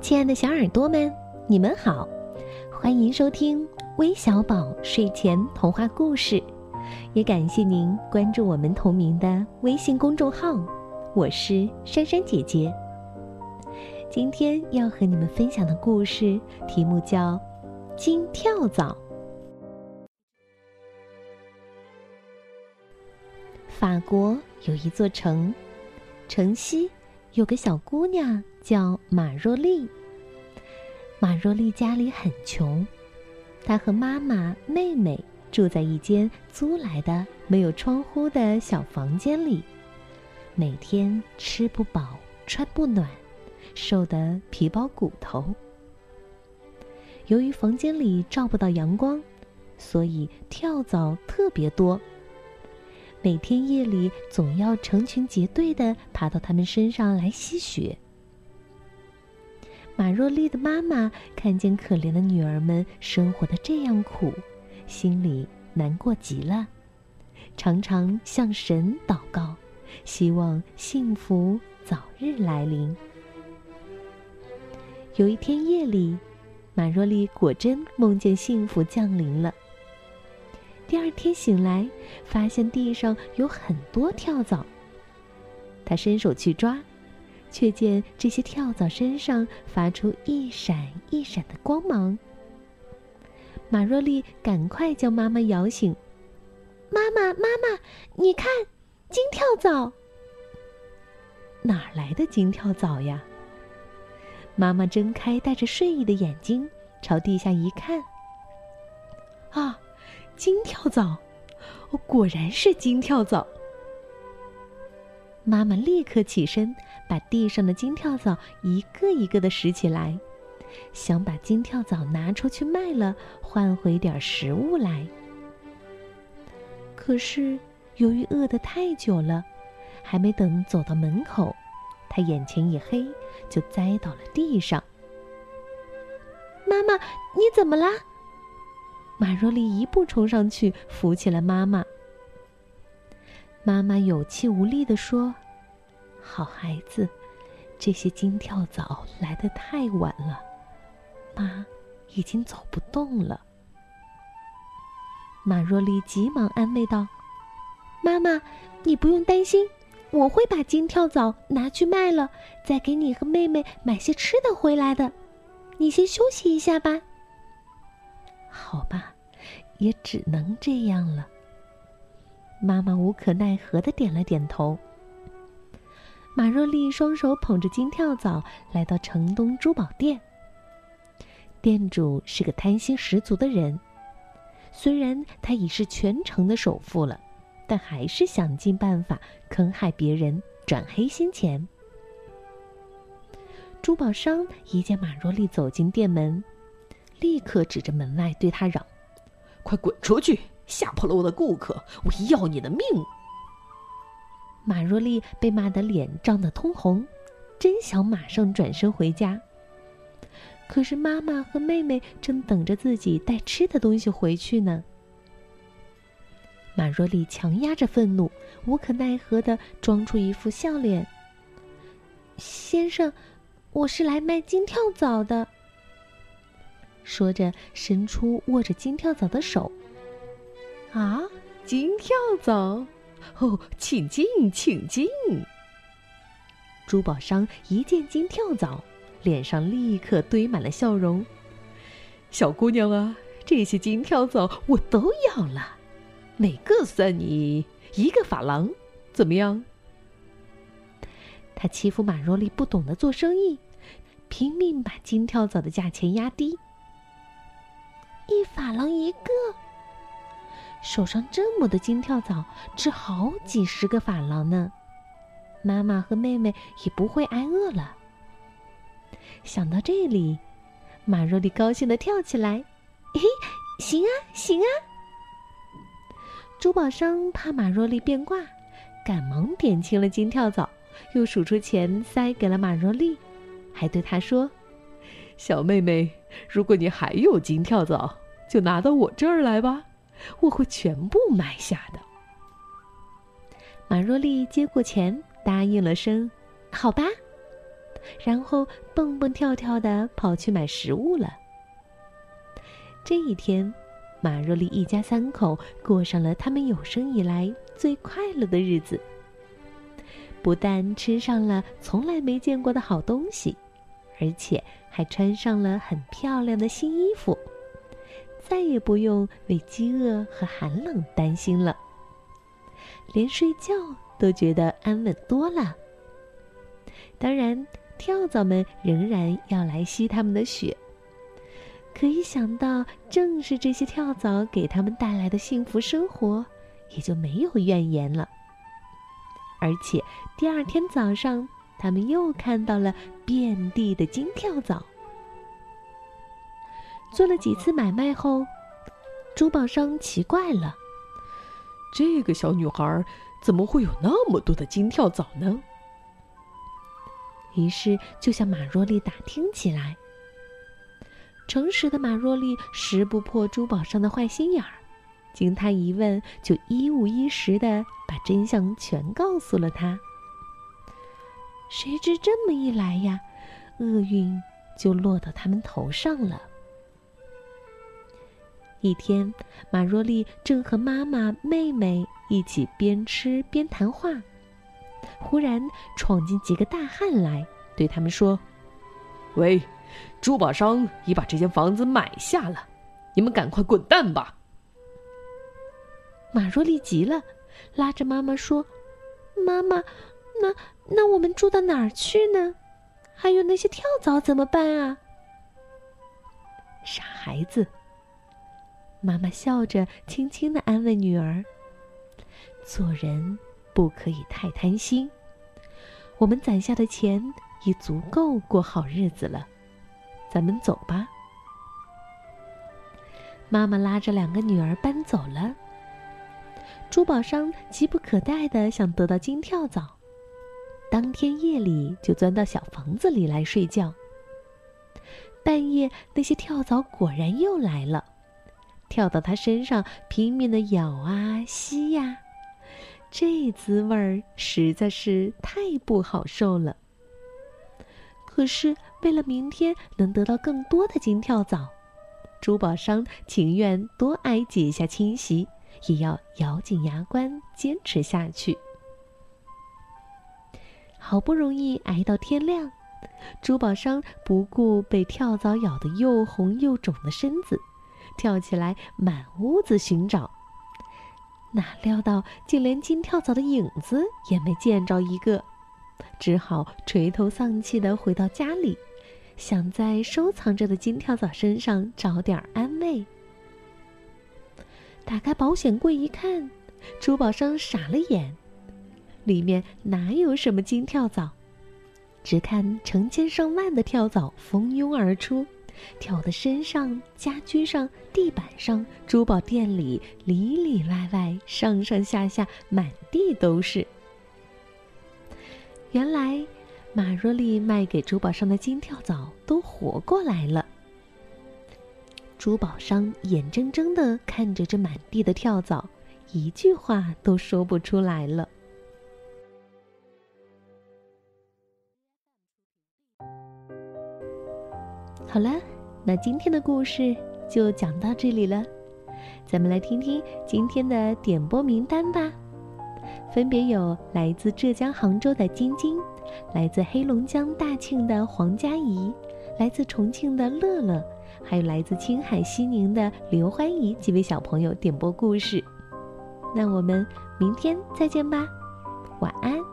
亲爱的小耳朵们，你们好，欢迎收听微小宝睡前童话故事，也感谢您关注我们同名的微信公众号。我是珊珊姐姐。今天要和你们分享的故事题目叫《金跳蚤》。法国有一座城，城西有个小姑娘叫马若丽。马若丽家里很穷，她和妈妈、妹妹住在一间租来的没有窗户的小房间里，每天吃不饱，穿不暖，瘦得皮包骨头。由于房间里照不到阳光，所以跳蚤特别多。每天夜里总要成群结队的爬到他们身上来吸血。马若丽的妈妈看见可怜的女儿们生活的这样苦，心里难过极了，常常向神祷告，希望幸福早日来临。有一天夜里，马若丽果真梦见幸福降临了。第二天醒来，发现地上有很多跳蚤，她伸手去抓。却见这些跳蚤身上发出一闪一闪的光芒。马若丽赶快将妈妈摇醒：“妈妈，妈妈，你看，金跳蚤！哪来的金跳蚤呀？”妈妈睁开带着睡意的眼睛，朝地下一看：“啊，金跳蚤！果然是金跳蚤！”妈妈立刻起身，把地上的金跳蚤一个一个的拾起来，想把金跳蚤拿出去卖了，换回点食物来。可是由于饿得太久了，还没等走到门口，她眼前一黑，就栽倒了地上。妈妈，你怎么啦？马若丽一步冲上去，扶起了妈妈。妈妈有气无力地说：“好孩子，这些金跳蚤来得太晚了，妈已经走不动了。”马若丽急忙安慰道：“妈妈，你不用担心，我会把金跳蚤拿去卖了，再给你和妹妹买些吃的回来的。你先休息一下吧。”好吧，也只能这样了。妈妈无可奈何的点了点头。马若丽双手捧着金跳蚤来到城东珠宝店。店主是个贪心十足的人，虽然他已是全城的首富了，但还是想尽办法坑害别人，赚黑心钱。珠宝商一见马若丽走进店门，立刻指着门外对他嚷：“快滚出去！”吓破了我的顾客，我要你的命！马若丽被骂得脸涨得通红，真想马上转身回家。可是妈妈和妹妹正等着自己带吃的东西回去呢。马若丽强压着愤怒，无可奈何的装出一副笑脸：“先生，我是来卖金跳蚤的。”说着，伸出握着金跳蚤的手。啊，金跳蚤！哦，请进，请进。珠宝商一见金跳蚤，脸上立刻堆满了笑容。小姑娘啊，这些金跳蚤我都要了，每个算你一个法郎，怎么样？他欺负马若丽不懂得做生意，拼命把金跳蚤的价钱压低，一法郎一个。手上这么多金跳蚤，值好几十个法郎呢。妈妈和妹妹也不会挨饿了。想到这里，马若丽高兴的跳起来：“嘿，行啊，行啊！”珠宝商怕马若丽变卦，赶忙点清了金跳蚤，又数出钱塞给了马若丽，还对她说：“小妹妹，如果你还有金跳蚤，就拿到我这儿来吧。”我会全部买下的。马若丽接过钱，答应了声“好吧”，然后蹦蹦跳跳的跑去买食物了。这一天，马若丽一家三口过上了他们有生以来最快乐的日子。不但吃上了从来没见过的好东西，而且还穿上了很漂亮的新衣服，再也不用为饥饿和寒冷担心了。连睡觉都觉得安稳多了。当然，跳蚤们仍然要来吸他们的血。可一想到正是这些跳蚤给他们带来的幸福生活，也就没有怨言了。而且第二天早上，他们又看到了遍地的金跳蚤。做了几次买卖后，珠宝商奇怪了：这个小女孩怎么会有那么多的金跳蚤呢？于是就向马若丽打听起来。诚实的马若丽识不破珠宝商的坏心眼儿，经他一问，就一五一十的把真相全告诉了他。谁知这么一来呀，厄运就落到他们头上了。一天，马若丽正和妈妈、妹妹一起边吃边谈话。忽然闯进几个大汉来，对他们说：“喂，珠宝商已把这间房子买下了，你们赶快滚蛋吧！”马若丽急了，拉着妈妈说：“妈妈，那那我们住到哪儿去呢？还有那些跳蚤怎么办啊？”傻孩子，妈妈笑着轻轻的安慰女儿：“做人。”不可以太贪心。我们攒下的钱已足够过好日子了，咱们走吧。妈妈拉着两个女儿搬走了。珠宝商急不可待的想得到金跳蚤，当天夜里就钻到小房子里来睡觉。半夜，那些跳蚤果然又来了，跳到他身上拼命的咬啊吸呀。这滋味儿实在是太不好受了。可是为了明天能得到更多的金跳蚤，珠宝商情愿多挨几下侵袭，也要咬紧牙关坚持下去。好不容易挨到天亮，珠宝商不顾被跳蚤咬得又红又肿的身子，跳起来满屋子寻找。哪料到，竟连金跳蚤的影子也没见着一个，只好垂头丧气地回到家里，想在收藏着的金跳蚤身上找点安慰。打开保险柜一看，珠宝商傻了眼，里面哪有什么金跳蚤？只看成千上万的跳蚤蜂拥而出。跳的身上、家居上、地板上、珠宝店里里里外外、上上下下，满地都是。原来，马若丽卖给珠宝商的金跳蚤都活过来了。珠宝商眼睁睁的看着这满地的跳蚤，一句话都说不出来了。好了，那今天的故事就讲到这里了。咱们来听听今天的点播名单吧。分别有来自浙江杭州的晶晶，来自黑龙江大庆的黄佳怡，来自重庆的乐乐，还有来自青海西宁的刘欢怡几位小朋友点播故事。那我们明天再见吧，晚安。